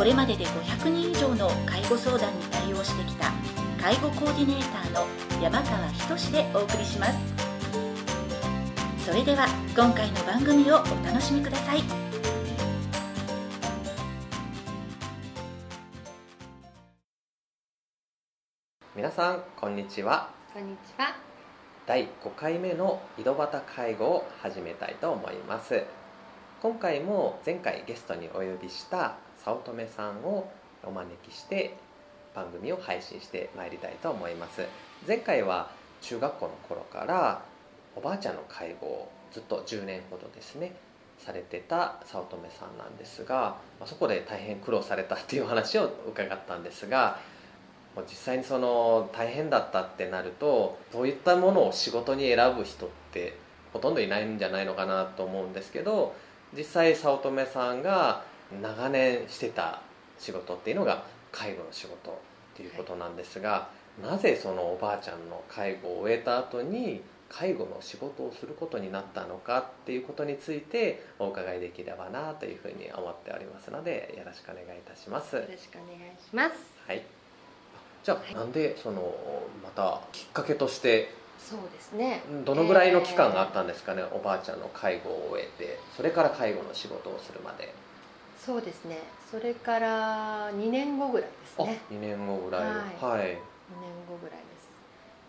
これまでで500人以上の介護相談に対応してきた介護コーディネーターの山川仁でお送りします。それでは今回の番組をお楽しみください。皆さんこんにちは。こんにちは。第5回目の井戸端介護を始めたいと思います。今回も前回ゲストにお呼びした早乙女さんをお招きして番組を配信してまいりたいと思います。前回は中学校の頃からおばあちゃんの介護をずっと10年ほどですねされてた早乙女さんなんですがまあそこで大変苦労されたっていう話を伺ったんですがもう実際にその大変だったってなるとそういったものを仕事に選ぶ人ってほとんどいないんじゃないのかなと思うんですけど実際早乙女さんが長年してた仕事っていうのが介護の仕事っていうことなんですが、なぜそのおばあちゃんの介護を終えた後に介護の仕事をすることになったのかっていうことについてお伺いできればなというふうに思っておりますのでよろしくお願いいたします。よろしくお願いします。はい。じゃあ、なんでそのまたきっかけとしてそうですね。どのぐらいの期間があったんですかね、おばあちゃんの介護を終えてそれから介護の仕事をするまで。そうですね。それから2年後ぐらいですあ、ね。2年後ぐらい。はいはい。2年後ぐらいです。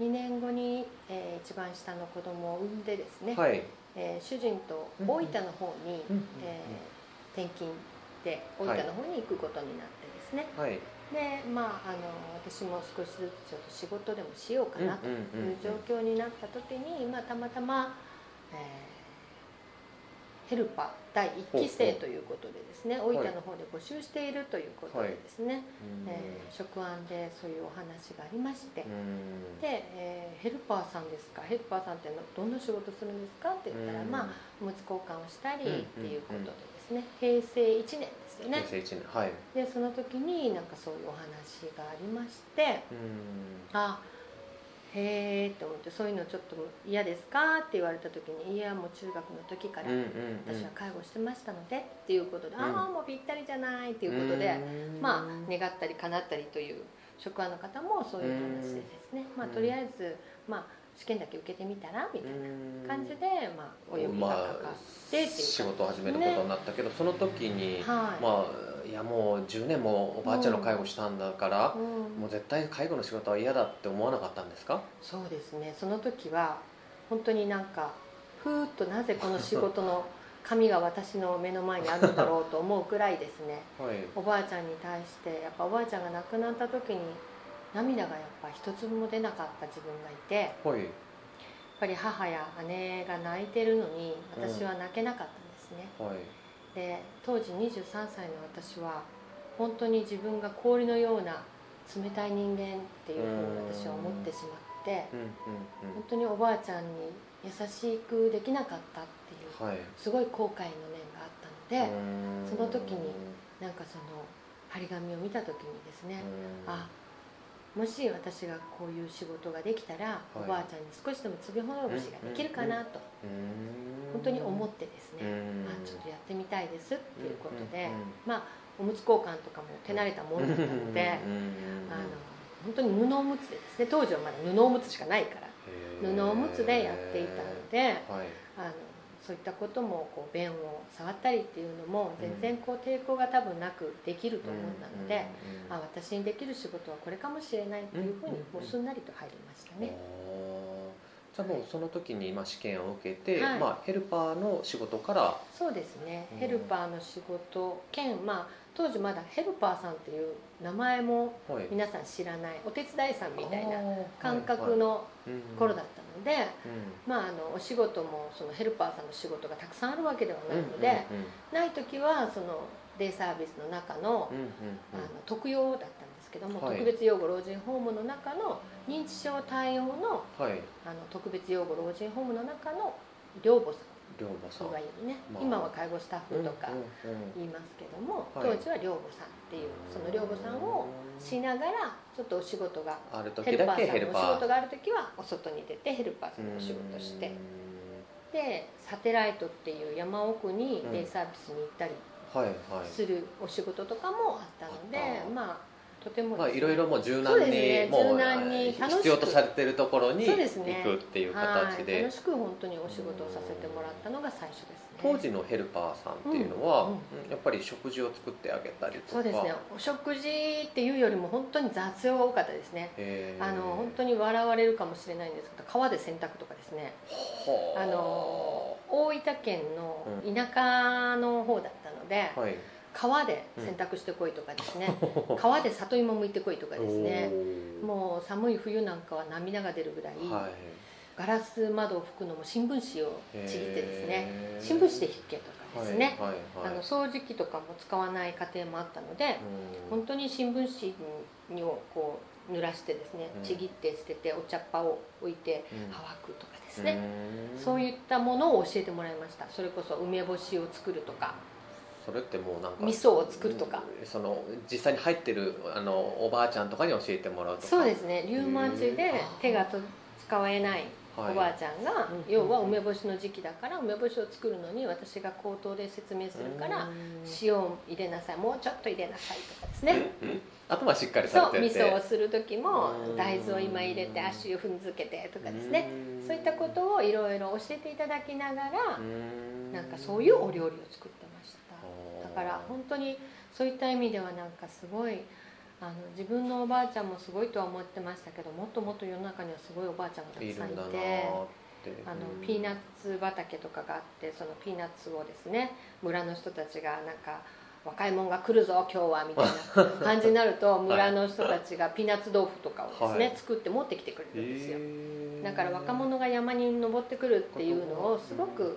2年後に、えー一番下の子供を産んでですね、はい。えー主人とうん大分の方に、うんうんえー転勤で大分の方に行くことになってですね、はい。でまああの私も少しずつちょっと仕事でもしようかなという状況になった時に、まあ、たまたま、えーヘルパー第1期生ということでですね大分の方で募集しているということでですね、うんえー職案でそういうお話がありまして、うんで、えーヘルパーさんですかヘルパーさんってのどんな仕事するんですか?」って言ったら、うんまあおむつ交換をしたりうんっていうことでですね、平成1年ですよね平成1年はい。でその時になんかそういうお話がありましてうん。あへえと思ってそういうのちょっと嫌ですかって言われた時にいやもう中学の時から私は介護してましたのでっていうことで、うん。ああもうぴったりじゃないっていうことで、うん。まあ願ったり叶ったりという職場の方もそういう話でですね、まあ、とりあえず、まあ、試験だけ受けてみたらみたいな感じで、まあ、お呼びがかかってっていう仕事を始めることになったけど、その時に、はい。まあいやもう10年もおばあちゃんの介護したんだから、うん。もう絶対介護の仕事は嫌だって思わなかったんですか？そうですね。その時は本当になんかふーっとなぜこの仕事の紙が私の目の前にあるんだろうと思うくらいですね。はい。おばあちゃんに対してやっぱおばあちゃんが亡くなった時に涙がやっぱ一粒も出なかった自分がいてやっはいぱり母や姉が泣いてるのに私は泣けなかったんですね、はい。で当時23歳の私は本当に自分が氷のような冷たい人間っていうふうに私は思ってしまってうんうん本当におばあちゃんに優しくできなかったっていううんはい。すごい後悔の念があったので、うん。その時になんかその張り紙を見た時にですね、うん。あもし私がこういう仕事ができたら、い。おばあちゃんに少しでも粒ほどぶしができるかなと、うん。本当に思ってですね、うん。あちょっとやってみたいですっていうことで、まあおむつ交換とかも手慣れたものだったので、うんあの本当に布おむつでですね。当時はまだ布おむつしかないから。布おむつでやっていたのではい。あのそういったこともこう便を触ったりっていうのも全然こう抵抗が多分なくできると思うので、うん。あ私にできる仕事はこれかもしれないっていうふうにもうすんなりと入りましたね。じゃあもうその時にまあ試験を受けて、はい。まあ、ヘルパーの仕事からそうですね。うん。ヘルパーの仕事兼、まあ、当時まだヘルパーさんっていう名前もはい。皆さん知らないお手伝いさんみたいな感覚の頃だっったので、まあ、あのお仕事もそのヘルパーさんの仕事がたくさんあるわけではないので、ない時はそのデイサービスの中の,、あの特養だったんですけども、はい。特別養護老人ホームの中の認知症対応のはい。あの特別養護老人ホームの中の寮母さ龍馬さん。んいるね、まあ。今は介護スタッフとかうんうんうん。言いますけども、はい。当時は寮母さんっていうその寮母さんをしながらちょっとお仕事があるヘルパーさんのお仕事がある時はお外に出てヘルパーさんのお仕事して。でサテライトっていう山奥にデイサービスに行ったりするお仕事とかもあったので、まあとてもまあいろいろもう柔軟にね。もう必要とされてるところに行そうですね。くっていう形はい、で楽しく本当にお仕事をさせてもらったのが最初ですね。当時のヘルパーさんっていうのは、うんうんやっぱり食事を作ってあげたりとか。そうですね。お食事っていうよりも本当に雑用が多かったですね。あの本当に笑われるかもしれないんですけど川で洗濯とかですね。はあの大分県の田舎の方だったので、はい川で洗濯してこいとかですね、川で里芋剥いてこいとかですね。もう寒い冬なんかは涙が出るぐらい、はい。ガラス窓を拭くのも新聞紙をちぎってですね。新聞紙で引けとかですね、はいはいはい。あの掃除機とかも使わない家庭もあったので、うん。本当に新聞紙をこう濡らしてですねうん。ちぎって捨ててお茶っ葉を置いてうん。乾くとかですね、うんそういったものを教えてもらいました。それこそ梅干しを作るとかそれってもうなんか味噌を作るとか。うんその実際に入ってるあのおばあちゃんとかに教えてもらうとか。そうですね。リウマチで手がと使えないはい。おばあちゃんが、うん。要は梅干しの時期だから梅干しを作るのに私が口頭で説明するからうん。塩を入れなさい。もうちょっと入れなさいとかですね。うん。あとはしっかりそうされてて。味噌をする時もうん。大豆を今入れて足を踏んづけてとかですね。うん。そういったことをいろいろ教えていただきながらうん。なんかそういうお料理を作ってから本当にそういった意味ではなんかすごいあの自分のおばあちゃんもすごいとは思ってましたけどもっともっと世の中にはすごいおばあちゃんがたくさんいてあのう。んピーナッツ畑とかがあってそのピーナッツをですね村の人たちがなんか若いもんが来るぞ今日はみたいな感じになると 村の人たちがピーナッツ豆腐とかをですね、はい。作って持ってきてくれるんですよ。だから若者が山に登ってくるっていうのをすごく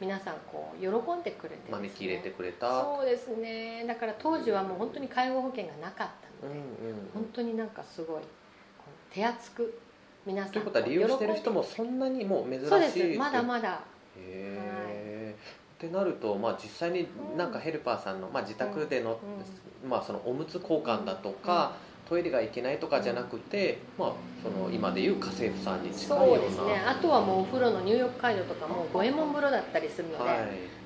皆さんこう喜んでくれてね。招き入れてくれた。そうですね。だから当時はもう本当に介護保険がなかったので、うんうん本当になんかすごい手厚く皆さんということは利用してる人もそんなにもう珍しいでそうです。まだまだ。へえ、ってなると、まあ、実際になんかヘルパーさんの、まあ、自宅での,、まあそのおむつ交換だとか、トイレが行けないとかじゃなくて、まあ、その今でいう家政婦さんに近いような。そうですね。あとはもうお風呂の入浴介助とかも五右衛門風呂だったりするので、はい。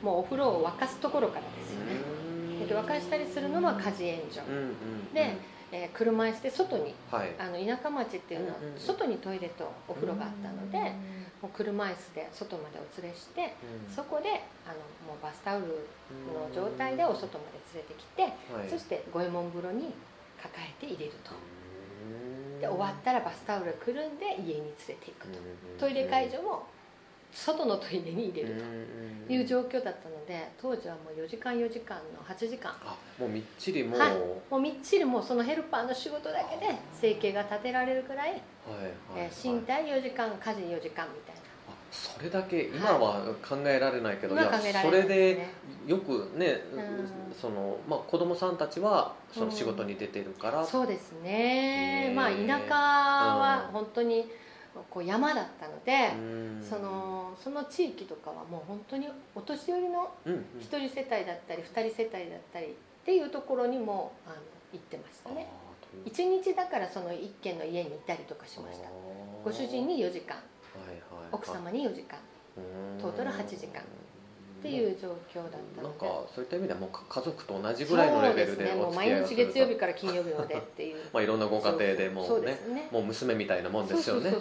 もうお風呂を沸かすところからですよね。で沸かしたりするのは家事援助。うんうんうん。で、えー車椅子で外にはい。あの田舎町っていうのはうんうん外にトイレとお風呂があったので、うん。もう車椅子で外までお連れしてうん。そこであのもうバスタオルの状態でお外まで連れてきて、はい。そして五右衛門風呂に抱えて入れると。うんで終わったらバスタオルくるんで家に連れていくと、うんトイレ介助も外のトイレに入れるうんという状況だったので当時はもう4時間4時間の8時間。あもうみっちりもう、はい。はいもうみっちりもうそのヘルパーの仕事だけで生計が立てられるくらい、はいえー身体4時間家事4時間みたいな。あそれだけ今は考えられないけど、今い。や考えられないそれでねよくね、うん。そのまあ、子供さんたちはその仕事に出てるから、そうですね。ねまあ田舎は本当にこう山だったので、うん。そのその地域とかはもう本当にお年寄りのうんうん。一人世帯だったり二人世帯だったりっていうところにもあの行ってましたね。あーという。一日だからその一軒の家にいたりとかしました。ご主人に4時間。はいはい奥様に4時間。トータル8時間。っていう状況だったなんのでかそういった意味ではもうか家族と同じぐらいのレベルでお付き合い毎日をすると。月曜日から金曜日までっていう。まあいろんなご家庭でもそううねね。もう娘みたいなもんですよね。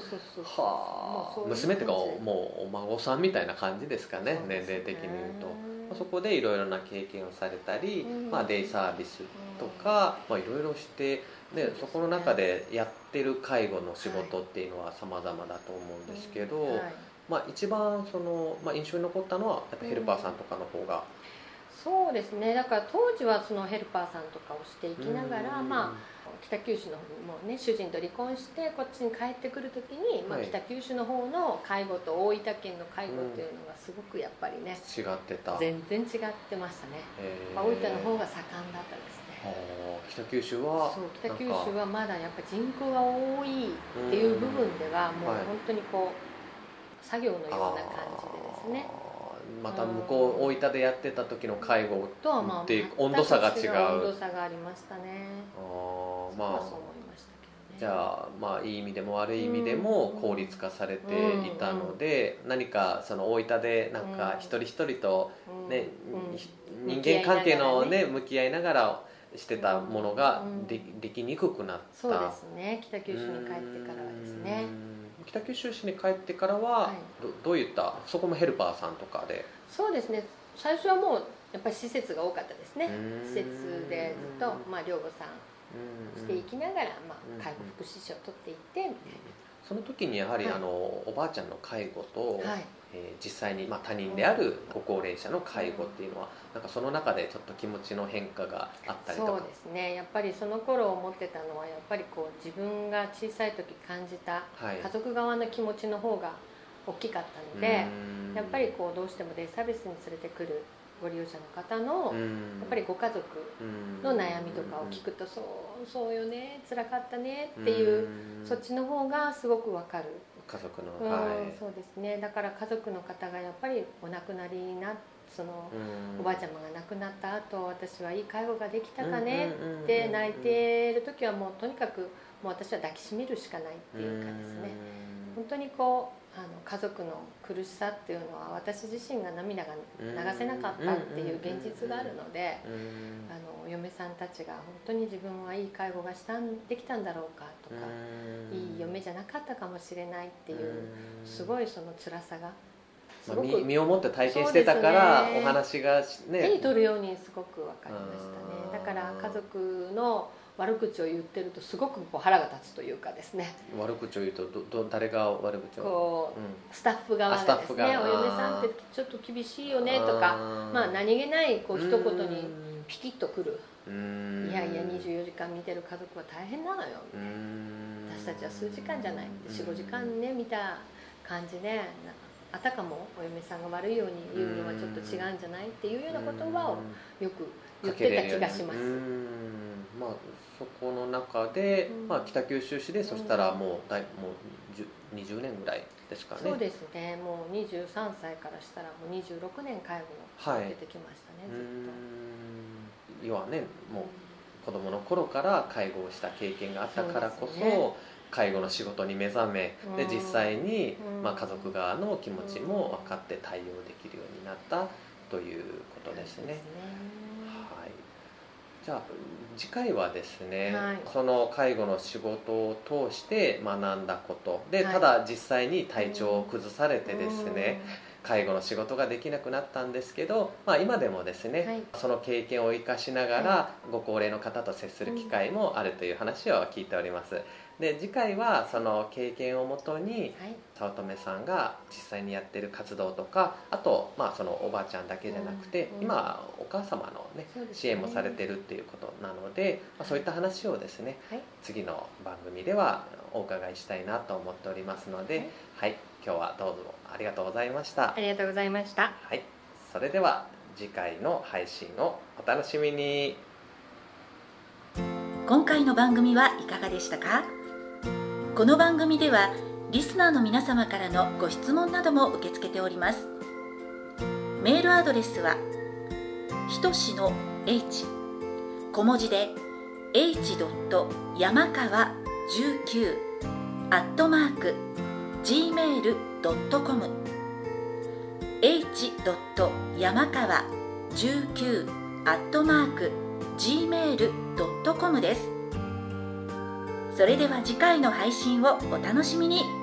はあ。娘っていうかもうお孫さんみたいな感じですかねね。年齢的に言うと、まあそこでいろいろな経験をされたり、うん。まあ、デイサービスとか、まあ、いろいろしてでそこの中でやってる介護の仕事っていうのは様々だと思うんですけど、はい。まあ、一番その、まあ、印象に残ったのはやっぱヘルパーさんとかの方が、そうですね。だから当時はそのヘルパーさんとかをしていきながら、うん。まあ北九州の方にもうね主人と離婚してこっちに帰ってくる時に、まあ、はい。北九州の方の介護と大分県の介護っていうのがすごくやっぱりね、違ってた。全然違ってましたね、まあ大分の方が盛んだったですね北九州はそう北九州はまだやっぱ人口が多いっていう部分ではもう本当にこう作業のような感じでですね。また向こう大分でやってた時の介護とはまあ温度差が違う。温度差がありましたね。ああまあね、じゃあまあいい意味でも悪い意味でも効率化されていたので、何かその大分でなんか一人一人とね、うん、人間関係のね。向き合いながらしてたものがで,、できにくくなった。そうですね。北九州に帰ってからはですね。北九州市に帰ってからは、はい、どどういったそこもヘルパーさんとかで？そうですね。最初はもうやっぱり施設が多かったですね。施設でずっと、まあ、寮母さんしていきながら、まあ、介護福祉士を取っていってみたいなその時にやはり、はい、あのおばあちゃんの介護と、はい。えー、実際に、まあ、他人であるご高齢者の介護っていうのは、なんかその中でちょっと気持ちの変化があったりとか。そうですね。やっぱりその頃思ってたのはやっぱりこう自分が小さい時感じた家族側の気持ちの方が大きかったので、はい、やっぱりこうどうしてもデイサービスに連れてくるご利用者の方のやっぱりご家族の悩みとかを聞くとそうそうよね辛かったねっていうそっちの方がすごくわかる。家族の、はい、そうですね。だから家族の方がやっぱりお亡くなりになそのおばあちゃまが亡くなった後私はいい介護ができたかねって泣いてる時はもうとにかくもう私は抱きしめるしかないっていうかですね。本当にこうあの家族の苦しさっていうのは私自身が涙が流せなかったっていう現実があるのであの嫁さんたちが本当に自分はいい介護がしたんできたんだろうかとかいい嫁じゃなかったかもしれないっていうすごいその辛さが。まあ、身身をもって体験してたから、お話がね。手に取るようにすごく分かりましたね。だから家族の悪口を言ってるとすごくこう腹が立つというかですね。悪口を言うとどど誰が悪口を？こう、うん、スタッフ側がですねお嫁さんってちょっと厳しいよねとかまあ何気ないこう一言にピキッとくる。いやいや24時間見てる家族は大変なのよ私たちは数時間じゃない。45時間ね見た感じであたかもお嫁さんが悪いように言うのはちょっと違うんじゃない？っていうような言葉をよく言ってた気がします。まあ、そこの中で、うん、まあ、北九州市でそしたらもうだいもう20年ぐらいですかね。そうですね。もう23歳からしたらもう26年介護を受けてきましたね、はい、ずっと。要はねもう子供の頃から介護をした経験があったからこそ、ね、介護の仕事に目覚めで実際に、まあ、家族側の気持ちも分かって対応できるようになったということですね。じゃあ次回はですね、はい、その介護の仕事を通して学んだこと。で、ただ実際に体調を崩されてですね、介護の仕事ができなくなったんですけど、まあ、今でもですね、はい、その経験を生かしながらご高齢の方と接する機会もあるという話を聞いております。で次回はその経験をもとに早乙女さんが実際にやってる活動とかあとまあそのおばあちゃんだけじゃなくて、今お母様のね支援もされてるっていうことなので、まあ、そういった話をですね、次の番組ではお伺いしたいなと思っておりますので、はい、今日はどうぞありがとうございました。ありがとうございました。はい。それでは次回の配信をお楽しみに。今回の番組はいかがでしたか？この番組ではリスナーの皆様からのご質問なども受け付けておりますメールアドレスはひとしの h 小文字で h. 山川19アットマーク gmail.com h. 山川19アットマーク gmail.com ですそれでは次回の配信をお楽しみに。